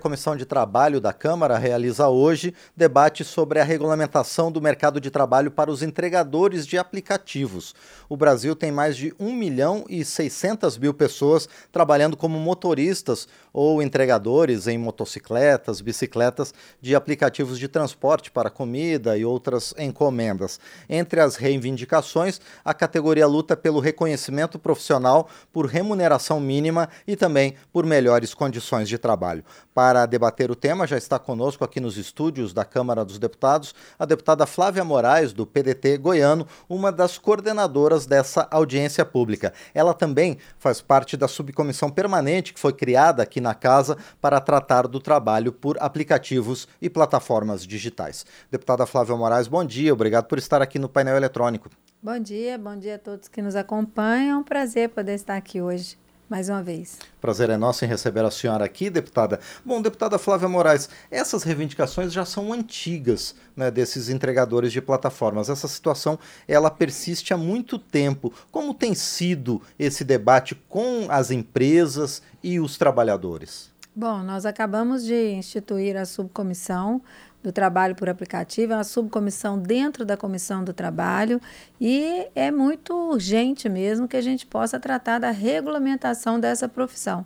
A Comissão de Trabalho da Câmara realiza hoje debate sobre a regulamentação do mercado de trabalho para os entregadores de aplicativos. O Brasil tem mais de 1 milhão e 600 mil pessoas trabalhando como motoristas ou entregadores em motocicletas, bicicletas de aplicativos de transporte para comida e outras encomendas. Entre as reivindicações, a categoria luta pelo reconhecimento profissional por remuneração mínima e também por melhores condições de trabalho. Para para debater o tema, já está conosco aqui nos estúdios da Câmara dos Deputados a deputada Flávia Moraes, do PDT goiano, uma das coordenadoras dessa audiência pública. Ela também faz parte da subcomissão permanente que foi criada aqui na casa para tratar do trabalho por aplicativos e plataformas digitais. Deputada Flávia Moraes, bom dia, obrigado por estar aqui no painel eletrônico. Bom dia, bom dia a todos que nos acompanham. É um prazer poder estar aqui hoje mais uma vez. Prazer é nosso em receber a senhora aqui, deputada. Bom, deputada Flávia Moraes, essas reivindicações já são antigas, né, desses entregadores de plataformas. Essa situação, ela persiste há muito tempo. Como tem sido esse debate com as empresas e os trabalhadores? Bom, nós acabamos de instituir a subcomissão do trabalho por aplicativo, é uma subcomissão dentro da comissão do trabalho e é muito urgente mesmo que a gente possa tratar da regulamentação dessa profissão.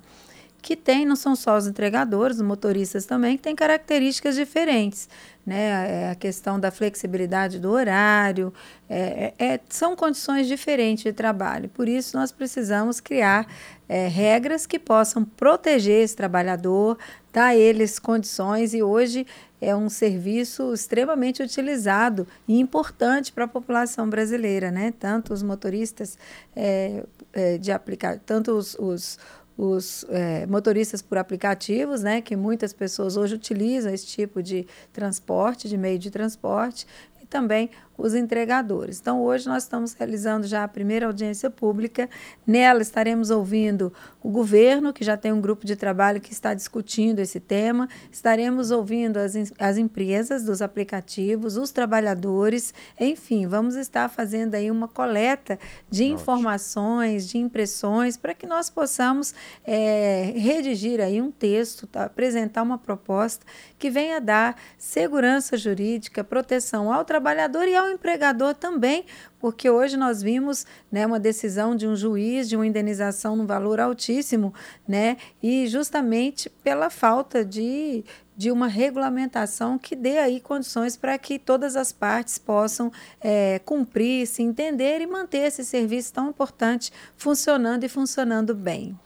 Que tem, não são só os entregadores, os motoristas também, que têm características diferentes. Né? É a questão da flexibilidade do horário, é, é, é, são condições diferentes de trabalho. Por isso, nós precisamos criar é, regras que possam proteger esse trabalhador, dar a eles condições, e hoje é um serviço extremamente utilizado e importante para a população brasileira, né? Tanto os motoristas é, é, de aplicar, tanto os, os os é, motoristas por aplicativos, né, que muitas pessoas hoje utilizam esse tipo de transporte, de meio de transporte, e também os entregadores. Então, hoje nós estamos realizando já a primeira audiência pública. Nela estaremos ouvindo o governo, que já tem um grupo de trabalho que está discutindo esse tema. Estaremos ouvindo as, as empresas dos aplicativos, os trabalhadores, enfim, vamos estar fazendo aí uma coleta de Ótimo. informações, de impressões, para que nós possamos é, redigir aí um texto, tá? apresentar uma proposta que venha dar segurança jurídica, proteção ao trabalhador e ao empregador também, porque hoje nós vimos né, uma decisão de um juiz de uma indenização no valor altíssimo, né, e justamente pela falta de, de uma regulamentação que dê aí condições para que todas as partes possam é, cumprir, se entender e manter esse serviço tão importante funcionando e funcionando bem.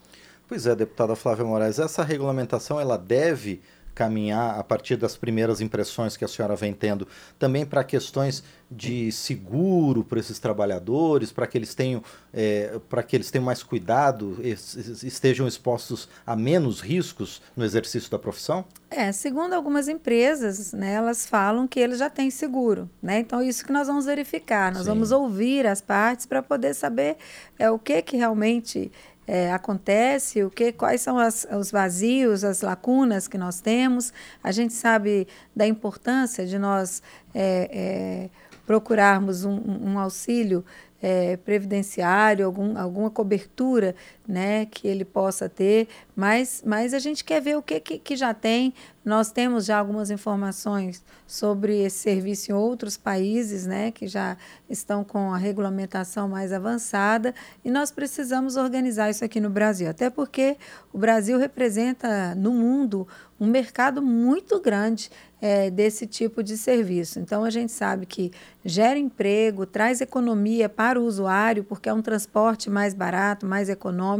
Pois é, deputada Flávia Moraes, essa regulamentação ela deve caminhar a partir das primeiras impressões que a senhora vem tendo, também para questões de seguro para esses trabalhadores, para que eles tenham é, para que eles tenham mais cuidado, estejam expostos a menos riscos no exercício da profissão? É, segundo algumas empresas, né, elas falam que eles já têm seguro, né? Então isso que nós vamos verificar, nós Sim. vamos ouvir as partes para poder saber é o que que realmente é, acontece, o que, quais são as, os vazios, as lacunas que nós temos. A gente sabe da importância de nós é, é, procurarmos um, um auxílio é, previdenciário, algum, alguma cobertura né, que ele possa ter, mas, mas a gente quer ver o que, que, que já tem. Nós temos já algumas informações sobre esse serviço em outros países né, que já estão com a regulamentação mais avançada e nós precisamos organizar isso aqui no Brasil, até porque o Brasil representa no mundo um mercado muito grande é, desse tipo de serviço. Então, a gente sabe que gera emprego, traz economia para o usuário, porque é um transporte mais barato, mais econômico,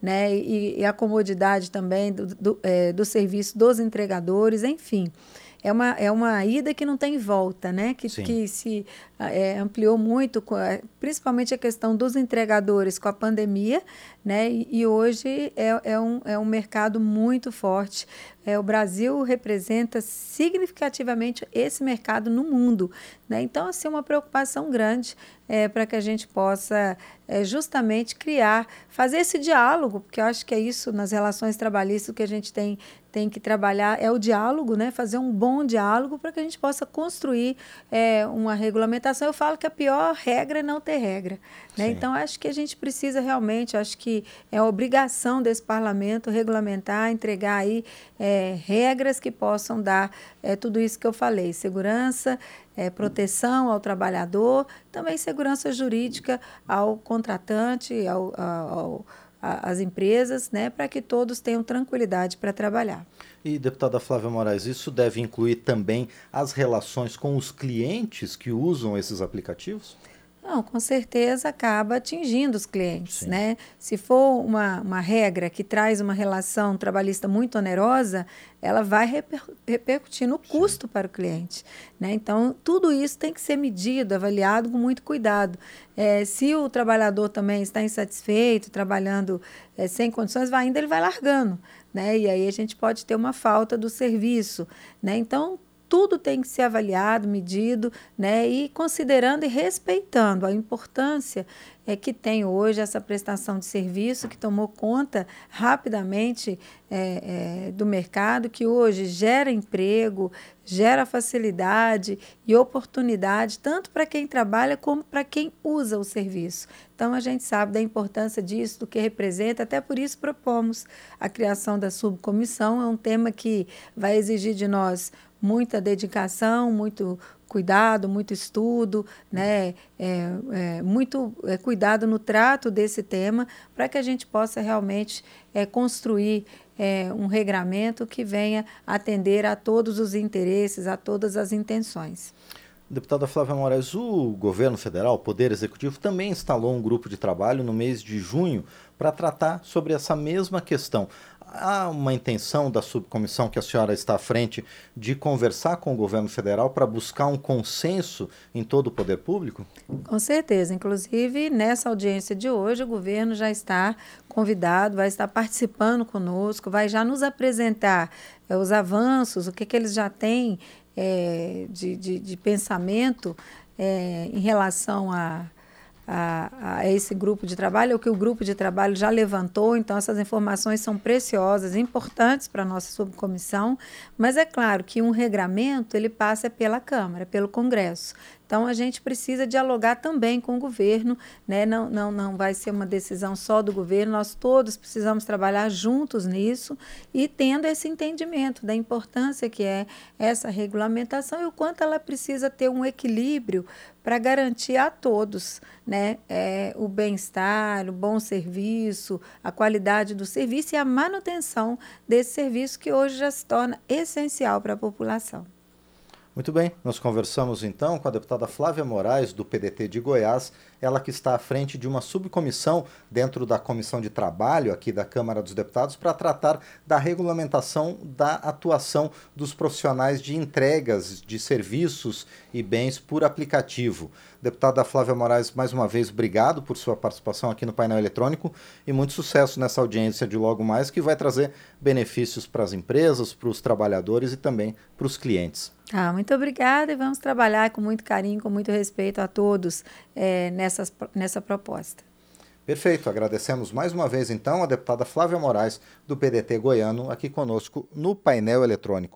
né? e, e a comodidade também do, do, é, do serviço dos entregadores, enfim é uma, é uma ida que não tem volta, né? Que, que se é, ampliou muito, principalmente a questão dos entregadores com a pandemia, né? E, e hoje é, é, um, é um mercado muito forte. É, o Brasil representa significativamente esse mercado no mundo. Né? Então, assim, uma preocupação grande é, para que a gente possa é, justamente criar, fazer esse diálogo, porque eu acho que é isso nas relações trabalhistas que a gente tem tem que trabalhar é o diálogo, né? fazer um bom diálogo para que a gente possa construir é, uma regulamentação. Eu falo que a pior regra é não ter regra. Né? Então, acho que a gente precisa realmente, acho que é obrigação desse parlamento regulamentar, entregar aí é, regras que possam dar é, tudo isso que eu falei: segurança, é, proteção ao trabalhador, também segurança jurídica ao contratante, ao, ao às empresas, né, para que todos tenham tranquilidade para trabalhar. E, deputada Flávia Moraes, isso deve incluir também as relações com os clientes que usam esses aplicativos? Não, com certeza acaba atingindo os clientes, Sim. né? Se for uma, uma regra que traz uma relação trabalhista muito onerosa, ela vai reper, repercutir no custo Sim. para o cliente, né? Então, tudo isso tem que ser medido, avaliado com muito cuidado. É, se o trabalhador também está insatisfeito, trabalhando é, sem condições, vai ainda ele vai largando, né? E aí a gente pode ter uma falta do serviço, né? Então, tudo tem que ser avaliado, medido, né, e considerando e respeitando a importância é, que tem hoje essa prestação de serviço que tomou conta rapidamente é, é, do mercado, que hoje gera emprego, gera facilidade e oportunidade, tanto para quem trabalha como para quem usa o serviço. Então, a gente sabe da importância disso, do que representa, até por isso propomos a criação da subcomissão. É um tema que vai exigir de nós muita dedicação, muito cuidado, muito estudo, né? É, é, muito é, cuidado no trato desse tema, para que a gente possa realmente é, construir é, um regramento que venha atender a todos os interesses, a todas as intenções. Deputada Flávia Moraes, o governo federal, o Poder Executivo, também instalou um grupo de trabalho no mês de junho para tratar sobre essa mesma questão há uma intenção da subcomissão que a senhora está à frente de conversar com o governo federal para buscar um consenso em todo o poder público? Com certeza. Inclusive, nessa audiência de hoje, o governo já está convidado, vai estar participando conosco, vai já nos apresentar é, os avanços, o que, que eles já têm é, de, de, de, pensamento é, em relação a a, a, esse grupo de trabalho, o que o grupo de trabalho já levantou, então essas informações são preciosas, importantes para a nossa subcomissão, mas é claro que um regramento ele passa pela Câmara, pelo Congresso. Então, a gente precisa dialogar também com o governo, né? não, não, não vai ser uma decisão só do governo, nós todos precisamos trabalhar juntos nisso e tendo esse entendimento da importância que é essa regulamentação e o quanto ela precisa ter um equilíbrio para garantir a todos né? é, o bem-estar, o bom serviço, a qualidade do serviço e a manutenção desse serviço que hoje já se torna essencial para a população. Muito bem, nós conversamos então com a deputada Flávia Moraes, do PDT de Goiás, ela que está à frente de uma subcomissão dentro da Comissão de Trabalho aqui da Câmara dos Deputados para tratar da regulamentação da atuação dos profissionais de entregas de serviços e bens por aplicativo. Deputada Flávia Moraes, mais uma vez, obrigado por sua participação aqui no painel eletrônico e muito sucesso nessa audiência de logo mais, que vai trazer benefícios para as empresas, para os trabalhadores e também para os clientes. Ah, muito obrigada e vamos trabalhar com muito carinho, com muito respeito a todos é, nessa proposta. Perfeito, agradecemos mais uma vez então a deputada Flávia Moraes, do PDT goiano, aqui conosco no painel eletrônico.